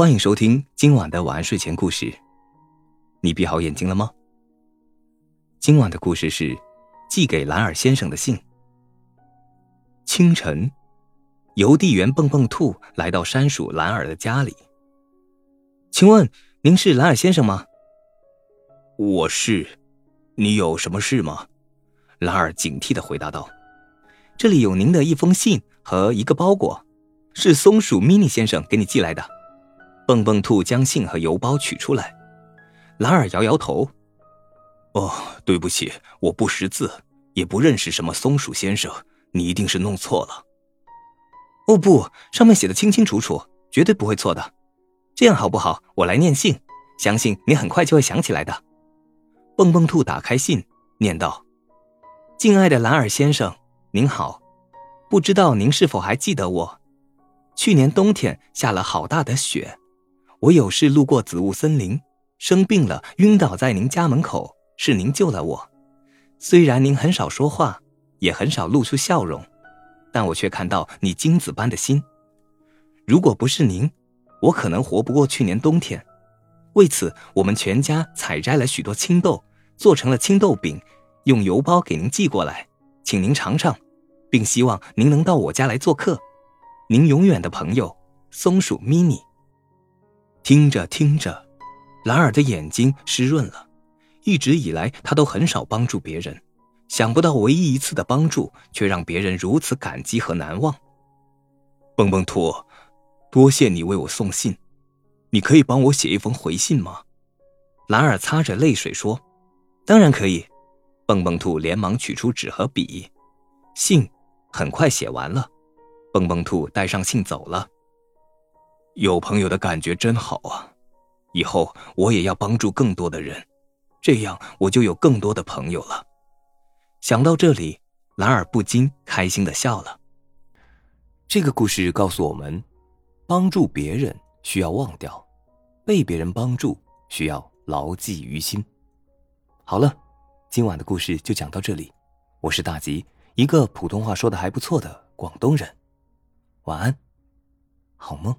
欢迎收听今晚的晚安睡前故事。你闭好眼睛了吗？今晚的故事是寄给兰尔先生的信。清晨，邮递员蹦蹦兔来到山鼠兰尔的家里。请问您是兰尔先生吗？我是。你有什么事吗？兰尔警惕的回答道：“这里有您的一封信和一个包裹，是松鼠咪妮先生给你寄来的。”蹦蹦兔将信和邮包取出来，兰尔摇摇头：“哦，对不起，我不识字，也不认识什么松鼠先生，你一定是弄错了。”“哦不，上面写的清清楚楚，绝对不会错的。这样好不好？我来念信，相信你很快就会想起来的。”蹦蹦兔打开信，念道：“敬爱的兰尔先生，您好，不知道您是否还记得我？去年冬天下了好大的雪，我有事路过紫雾森林，生病了，晕倒在您家门口，是您救了我。虽然您很少说话，也很少露出笑容，但我却看到你金子般的心。如果不是您，我可能活不过去年冬天。为此，我们全家采摘了许多青豆。”做成了青豆饼，用邮包给您寄过来，请您尝尝，并希望您能到我家来做客。您永远的朋友，松鼠 mini。听着听着，兰尔的眼睛湿润了。一直以来，他都很少帮助别人，想不到唯一一次的帮助，却让别人如此感激和难忘。蹦蹦兔，多谢你为我送信，你可以帮我写一封回信吗？兰尔擦着泪水说。当然可以，蹦蹦兔连忙取出纸和笔，信很快写完了。蹦蹦兔带上信走了。有朋友的感觉真好啊！以后我也要帮助更多的人，这样我就有更多的朋友了。想到这里，兰尔不禁开心的笑了。这个故事告诉我们，帮助别人需要忘掉，被别人帮助需要牢记于心。好了，今晚的故事就讲到这里。我是大吉，一个普通话说的还不错的广东人。晚安，好梦。